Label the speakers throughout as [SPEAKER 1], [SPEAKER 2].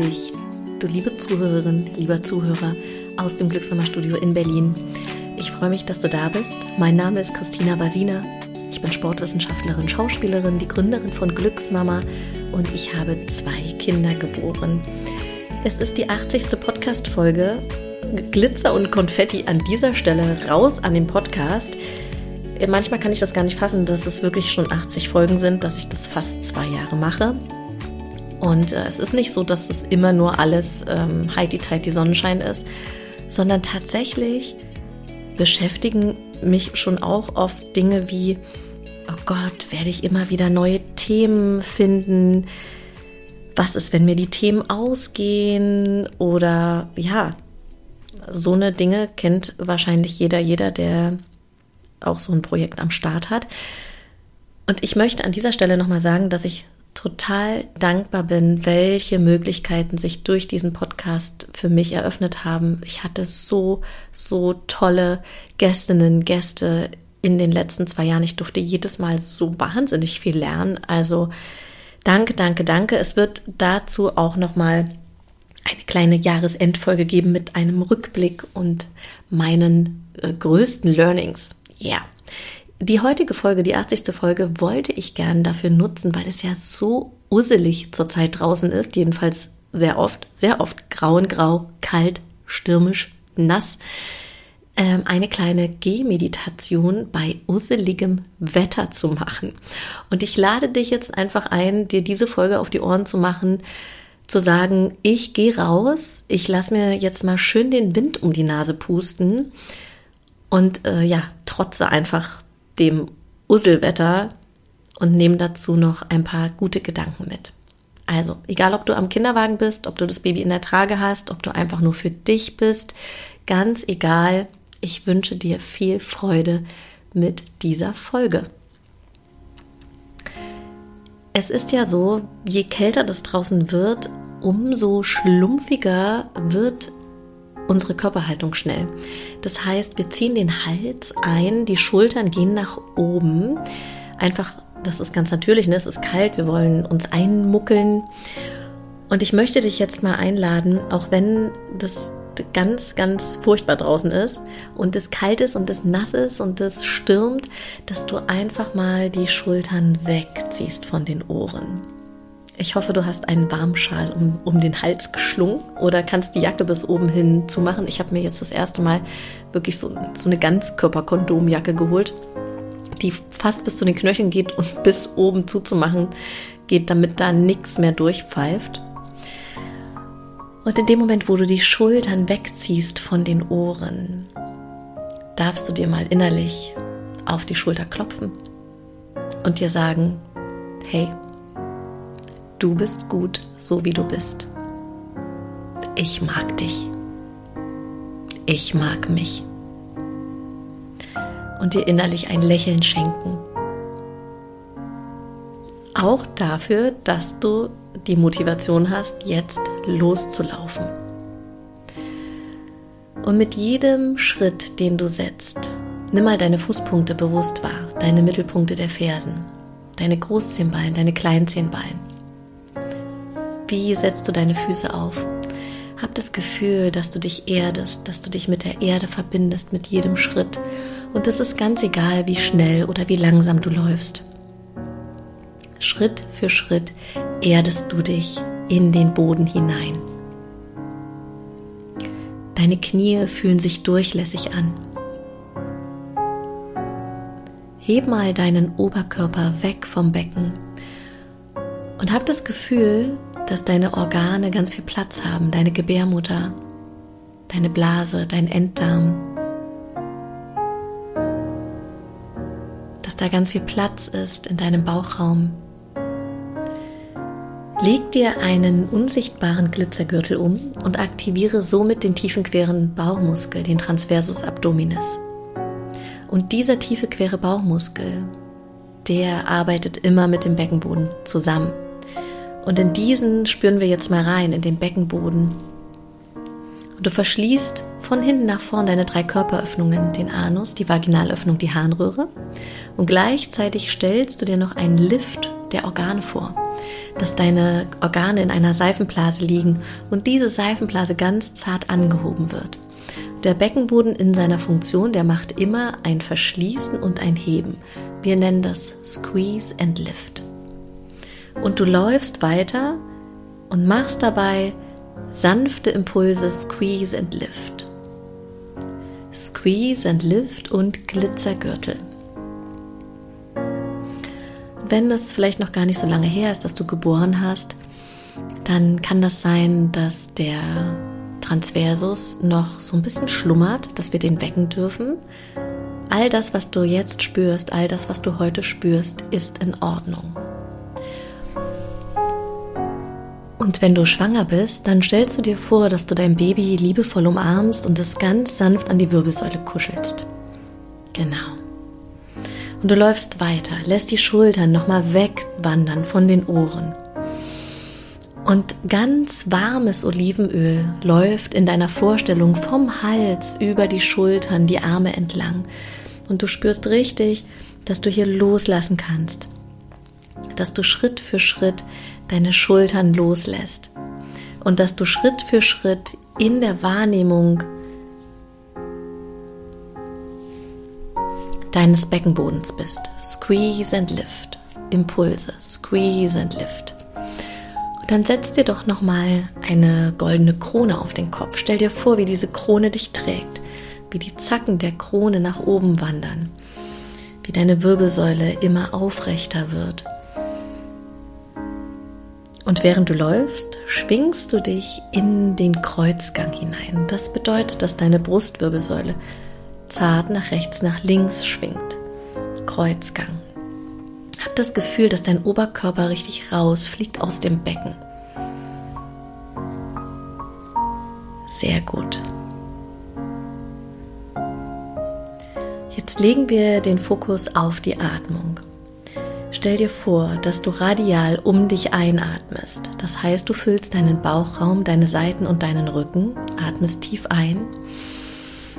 [SPEAKER 1] dich, du liebe Zuhörerin, lieber Zuhörer aus dem Glücksnummer-Studio in Berlin. Ich freue mich, dass du da bist. Mein Name ist Christina Basina. Ich bin Sportwissenschaftlerin, Schauspielerin, die Gründerin von Glücksmama und ich habe zwei Kinder geboren. Es ist die 80. Podcast-Folge. Glitzer und Konfetti an dieser Stelle raus an den Podcast. Manchmal kann ich das gar nicht fassen, dass es wirklich schon 80 Folgen sind, dass ich das fast zwei Jahre mache. Und äh, es ist nicht so, dass es immer nur alles ähm, heidi-teiti Sonnenschein ist, sondern tatsächlich beschäftigen mich schon auch oft Dinge wie, oh Gott, werde ich immer wieder neue Themen finden? Was ist, wenn mir die Themen ausgehen? Oder ja, so eine Dinge kennt wahrscheinlich jeder, jeder, der auch so ein Projekt am Start hat. Und ich möchte an dieser Stelle nochmal sagen, dass ich total dankbar bin, welche Möglichkeiten sich durch diesen Podcast für mich eröffnet haben. Ich hatte so, so tolle Gästinnen, Gäste in den letzten zwei Jahren. Ich durfte jedes Mal so wahnsinnig viel lernen. Also danke, danke, danke. Es wird dazu auch nochmal eine kleine Jahresendfolge geben mit einem Rückblick und meinen äh, größten Learnings. Ja. Yeah. Die heutige Folge, die 80. Folge, wollte ich gern dafür nutzen, weil es ja so usselig zurzeit draußen ist, jedenfalls sehr oft, sehr oft grau und grau, kalt, stürmisch, nass. Ähm, eine kleine Gehmeditation bei usseligem Wetter zu machen. Und ich lade dich jetzt einfach ein, dir diese Folge auf die Ohren zu machen, zu sagen, ich gehe raus, ich lasse mir jetzt mal schön den Wind um die Nase pusten und äh, ja, trotze einfach dem Usselwetter und nehme dazu noch ein paar gute Gedanken mit. Also, egal ob du am Kinderwagen bist, ob du das Baby in der Trage hast, ob du einfach nur für dich bist, ganz egal, ich wünsche dir viel Freude mit dieser Folge. Es ist ja so, je kälter das draußen wird, umso schlumpfiger wird unsere Körperhaltung schnell. Das heißt, wir ziehen den Hals ein, die Schultern gehen nach oben. Einfach, das ist ganz natürlich, ne? es ist kalt, wir wollen uns einmuckeln. Und ich möchte dich jetzt mal einladen, auch wenn das ganz, ganz furchtbar draußen ist und es kalt ist und es nass ist und es stürmt, dass du einfach mal die Schultern wegziehst von den Ohren. Ich hoffe, du hast einen Warmschal um, um den Hals geschlungen oder kannst die Jacke bis oben hin zumachen. Ich habe mir jetzt das erste Mal wirklich so, so eine Ganzkörperkondomjacke geholt, die fast bis zu den Knöcheln geht und bis oben zuzumachen geht, damit da nichts mehr durchpfeift. Und in dem Moment, wo du die Schultern wegziehst von den Ohren, darfst du dir mal innerlich auf die Schulter klopfen und dir sagen, hey, Du bist gut, so wie du bist. Ich mag dich. Ich mag mich. Und dir innerlich ein Lächeln schenken. Auch dafür, dass du die Motivation hast, jetzt loszulaufen. Und mit jedem Schritt, den du setzt, nimm mal deine Fußpunkte bewusst wahr, deine Mittelpunkte der Fersen, deine Großzehenballen, deine Kleinzehenballen. Wie setzt du deine Füße auf? Hab das Gefühl, dass du dich erdest, dass du dich mit der Erde verbindest mit jedem Schritt. Und es ist ganz egal, wie schnell oder wie langsam du läufst. Schritt für Schritt erdest du dich in den Boden hinein. Deine Knie fühlen sich durchlässig an. Heb mal deinen Oberkörper weg vom Becken und hab das Gefühl, dass deine Organe ganz viel Platz haben, deine Gebärmutter, deine Blase, dein Enddarm, dass da ganz viel Platz ist in deinem Bauchraum. Leg dir einen unsichtbaren Glitzergürtel um und aktiviere somit den tiefen queren Bauchmuskel, den Transversus Abdominis. Und dieser tiefe quere Bauchmuskel, der arbeitet immer mit dem Beckenboden zusammen. Und in diesen spüren wir jetzt mal rein, in den Beckenboden. Und du verschließt von hinten nach vorn deine drei Körperöffnungen, den Anus, die Vaginalöffnung, die Harnröhre. Und gleichzeitig stellst du dir noch einen Lift der Organe vor. dass deine Organe in einer Seifenblase liegen und diese Seifenblase ganz zart angehoben wird. Der Beckenboden in seiner Funktion, der macht immer ein Verschließen und ein Heben. Wir nennen das Squeeze and Lift. Und du läufst weiter und machst dabei sanfte Impulse Squeeze and Lift. Squeeze and Lift und Glitzergürtel. Wenn es vielleicht noch gar nicht so lange her ist, dass du geboren hast, dann kann das sein, dass der Transversus noch so ein bisschen schlummert, dass wir den wecken dürfen. All das, was du jetzt spürst, all das, was du heute spürst, ist in Ordnung. Und wenn du schwanger bist, dann stellst du dir vor, dass du dein Baby liebevoll umarmst und es ganz sanft an die Wirbelsäule kuschelst. Genau. Und du läufst weiter, lässt die Schultern nochmal wegwandern von den Ohren. Und ganz warmes Olivenöl läuft in deiner Vorstellung vom Hals über die Schultern, die Arme entlang. Und du spürst richtig, dass du hier loslassen kannst. Dass du Schritt für Schritt deine Schultern loslässt. Und dass du Schritt für Schritt in der Wahrnehmung deines Beckenbodens bist. Squeeze and lift. Impulse. Squeeze and lift. Und dann setz dir doch nochmal eine goldene Krone auf den Kopf. Stell dir vor, wie diese Krone dich trägt. Wie die Zacken der Krone nach oben wandern. Wie deine Wirbelsäule immer aufrechter wird. Und während du läufst, schwingst du dich in den Kreuzgang hinein. Das bedeutet, dass deine Brustwirbelsäule zart nach rechts, nach links schwingt. Kreuzgang. Hab das Gefühl, dass dein Oberkörper richtig rausfliegt aus dem Becken. Sehr gut. Jetzt legen wir den Fokus auf die Atmung. Stell dir vor, dass du radial um dich einatmest. Das heißt, du füllst deinen Bauchraum, deine Seiten und deinen Rücken, atmest tief ein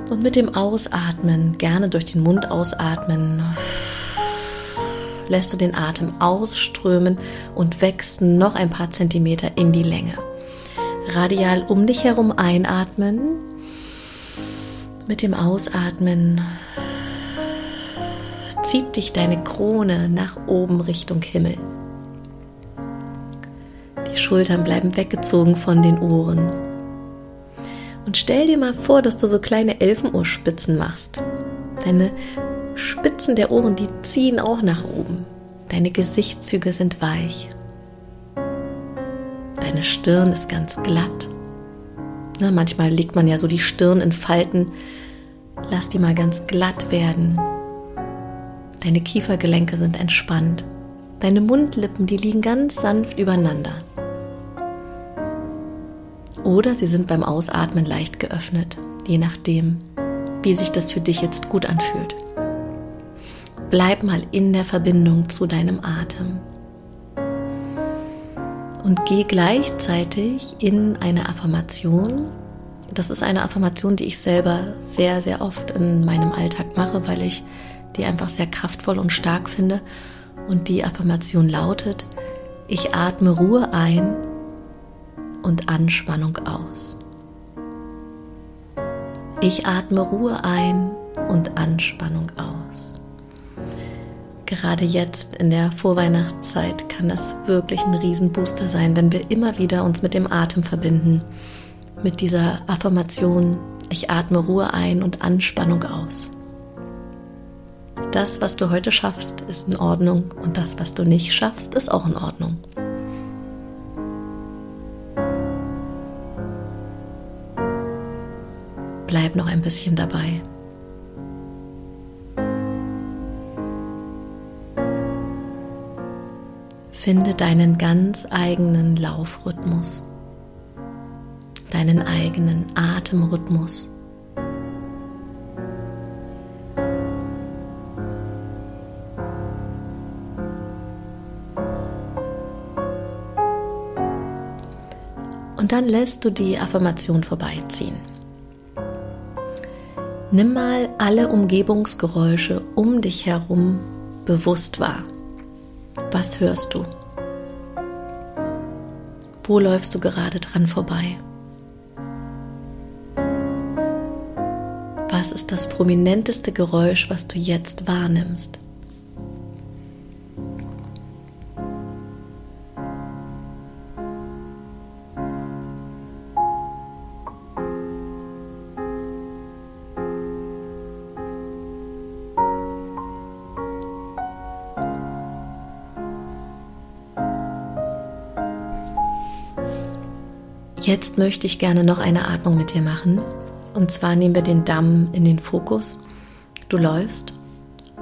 [SPEAKER 1] und mit dem Ausatmen, gerne durch den Mund ausatmen, lässt du den Atem ausströmen und wächst noch ein paar Zentimeter in die Länge. Radial um dich herum einatmen, mit dem Ausatmen zieht dich deine Krone nach oben Richtung Himmel. Die Schultern bleiben weggezogen von den Ohren. Und stell dir mal vor, dass du so kleine Elfenohrspitzen machst. Deine Spitzen der Ohren, die ziehen auch nach oben. Deine Gesichtszüge sind weich. Deine Stirn ist ganz glatt. Na, manchmal legt man ja so die Stirn in Falten. Lass die mal ganz glatt werden. Deine Kiefergelenke sind entspannt. Deine Mundlippen, die liegen ganz sanft übereinander oder sie sind beim Ausatmen leicht geöffnet, je nachdem, wie sich das für dich jetzt gut anfühlt. Bleib mal in der Verbindung zu deinem Atem und geh gleichzeitig in eine Affirmation. Das ist eine Affirmation, die ich selber sehr, sehr oft in meinem Alltag mache, weil ich die einfach sehr kraftvoll und stark finde. Und die Affirmation lautet, ich atme Ruhe ein und Anspannung aus. Ich atme Ruhe ein und Anspannung aus. Gerade jetzt in der Vorweihnachtszeit kann das wirklich ein Riesenbooster sein, wenn wir immer wieder uns mit dem Atem verbinden, mit dieser Affirmation, ich atme Ruhe ein und Anspannung aus. Das, was du heute schaffst, ist in Ordnung und das, was du nicht schaffst, ist auch in Ordnung. bleib noch ein bisschen dabei. Finde deinen ganz eigenen Laufrhythmus, deinen eigenen Atemrhythmus. Dann lässt du die Affirmation vorbeiziehen. Nimm mal alle Umgebungsgeräusche um dich herum bewusst wahr. Was hörst du? Wo läufst du gerade dran vorbei? Was ist das prominenteste Geräusch, was du jetzt wahrnimmst? Jetzt möchte ich gerne noch eine Atmung mit dir machen. Und zwar nehmen wir den Damm in den Fokus. Du läufst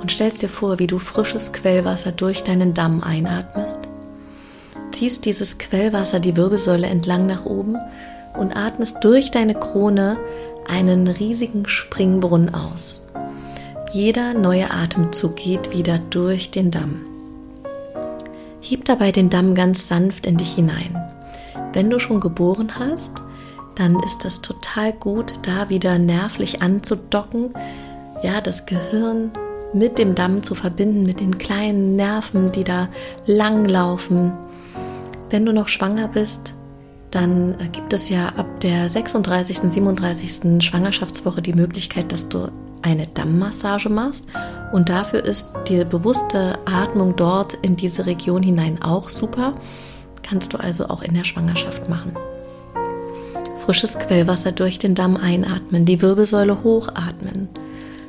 [SPEAKER 1] und stellst dir vor, wie du frisches Quellwasser durch deinen Damm einatmest. Ziehst dieses Quellwasser die Wirbelsäule entlang nach oben und atmest durch deine Krone einen riesigen Springbrunnen aus. Jeder neue Atemzug geht wieder durch den Damm. Heb dabei den Damm ganz sanft in dich hinein. Wenn du schon geboren hast, dann ist es total gut, da wieder nervlich anzudocken, ja, das Gehirn mit dem Damm zu verbinden, mit den kleinen Nerven, die da langlaufen. Wenn du noch schwanger bist, dann äh, gibt es ja ab der 36., 37. Schwangerschaftswoche die Möglichkeit, dass du eine Dammmassage machst. Und dafür ist die bewusste Atmung dort in diese Region hinein auch super kannst du also auch in der Schwangerschaft machen. Frisches Quellwasser durch den Damm einatmen, die Wirbelsäule hochatmen,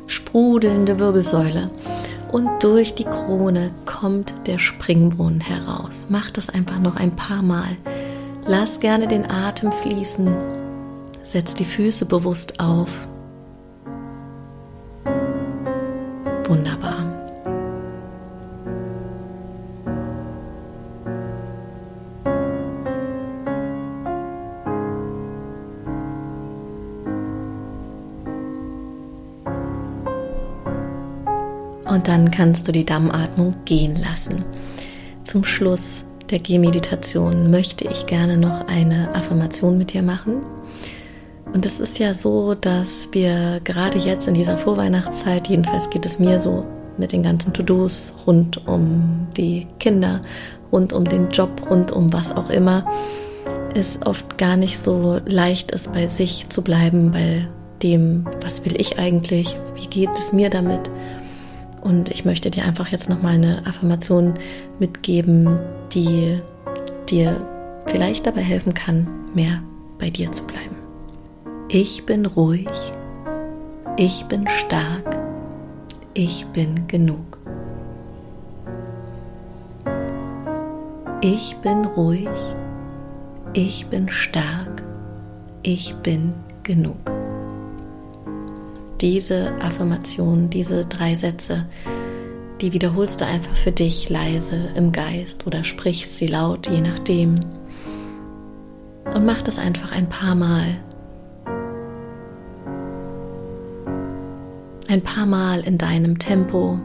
[SPEAKER 1] sprudelnde Wirbelsäule und durch die Krone kommt der Springbrunnen heraus. Mach das einfach noch ein paar Mal. Lass gerne den Atem fließen. Setz die Füße bewusst auf. Wunderbar. Und dann kannst du die Dammatmung gehen lassen. Zum Schluss der Gehmeditation möchte ich gerne noch eine Affirmation mit dir machen. Und es ist ja so, dass wir gerade jetzt in dieser Vorweihnachtszeit, jedenfalls geht es mir so mit den ganzen To-Dos rund um die Kinder, rund um den Job, rund um was auch immer, es oft gar nicht so leicht ist, bei sich zu bleiben, bei dem, was will ich eigentlich, wie geht es mir damit und ich möchte dir einfach jetzt nochmal eine Affirmation mitgeben, die dir vielleicht dabei helfen kann, mehr bei dir zu bleiben. Ich bin ruhig. Ich bin stark. Ich bin genug. Ich bin ruhig. Ich bin stark. Ich bin genug diese Affirmation, diese drei Sätze, die wiederholst du einfach für dich leise im Geist oder sprichst sie laut, je nachdem. Und mach das einfach ein paar Mal. Ein paar Mal in deinem Tempo.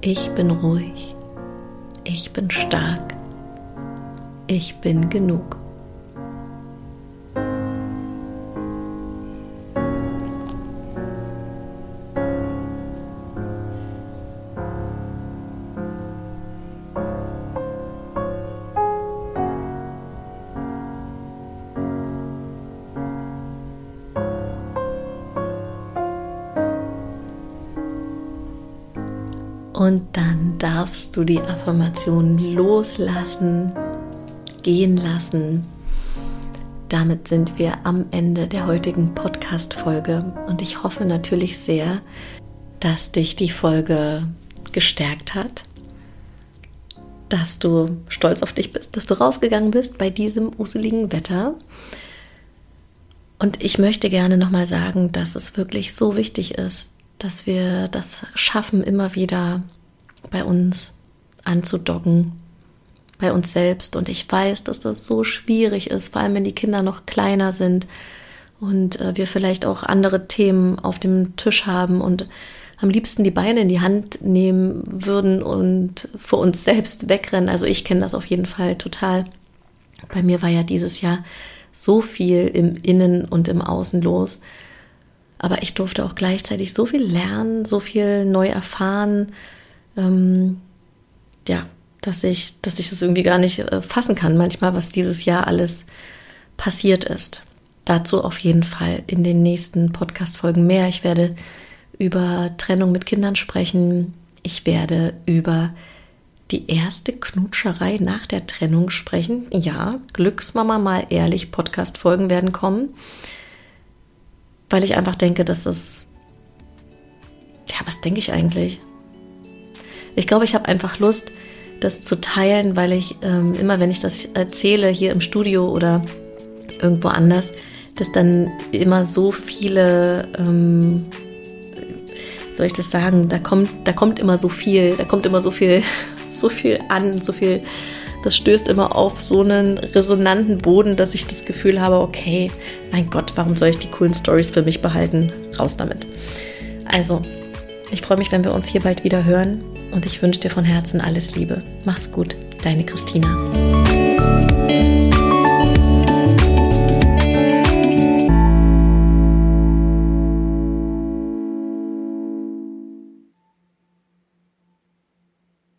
[SPEAKER 1] Ich bin ruhig. Ich bin stark. Ich bin genug. Und dann darfst du die Affirmation loslassen, gehen lassen. Damit sind wir am Ende der heutigen Podcast-Folge und ich hoffe natürlich sehr, dass dich die Folge gestärkt hat, dass du stolz auf dich bist, dass du rausgegangen bist bei diesem useligen Wetter. Und ich möchte gerne nochmal sagen, dass es wirklich so wichtig ist, dass wir das schaffen, immer wieder bei uns anzudocken, bei uns selbst. Und ich weiß, dass das so schwierig ist, vor allem wenn die Kinder noch kleiner sind und äh, wir vielleicht auch andere Themen auf dem Tisch haben und am liebsten die Beine in die Hand nehmen würden und vor uns selbst wegrennen. Also ich kenne das auf jeden Fall total. Bei mir war ja dieses Jahr so viel im Innen und im Außen los aber ich durfte auch gleichzeitig so viel lernen, so viel neu erfahren. Ähm, ja, dass ich, dass ich das irgendwie gar nicht äh, fassen kann, manchmal, was dieses Jahr alles passiert ist. Dazu auf jeden Fall in den nächsten Podcast-Folgen mehr. Ich werde über Trennung mit Kindern sprechen. Ich werde über die erste Knutscherei nach der Trennung sprechen. Ja, Glücksmama mal ehrlich, Podcast-Folgen werden kommen. Weil ich einfach denke, dass das. Ja, was denke ich eigentlich? Ich glaube, ich habe einfach Lust, das zu teilen, weil ich ähm, immer, wenn ich das erzähle, hier im Studio oder irgendwo anders, dass dann immer so viele, ähm, soll ich das sagen, da kommt, da kommt immer so viel, da kommt immer so viel, so viel an, so viel, das stößt immer auf so einen resonanten Boden, dass ich das Gefühl habe, okay, mein Gott, warum soll ich die coolen Stories für mich behalten? Raus damit. Also, ich freue mich, wenn wir uns hier bald wieder hören und ich wünsche dir von Herzen alles Liebe. Mach's gut, deine Christina.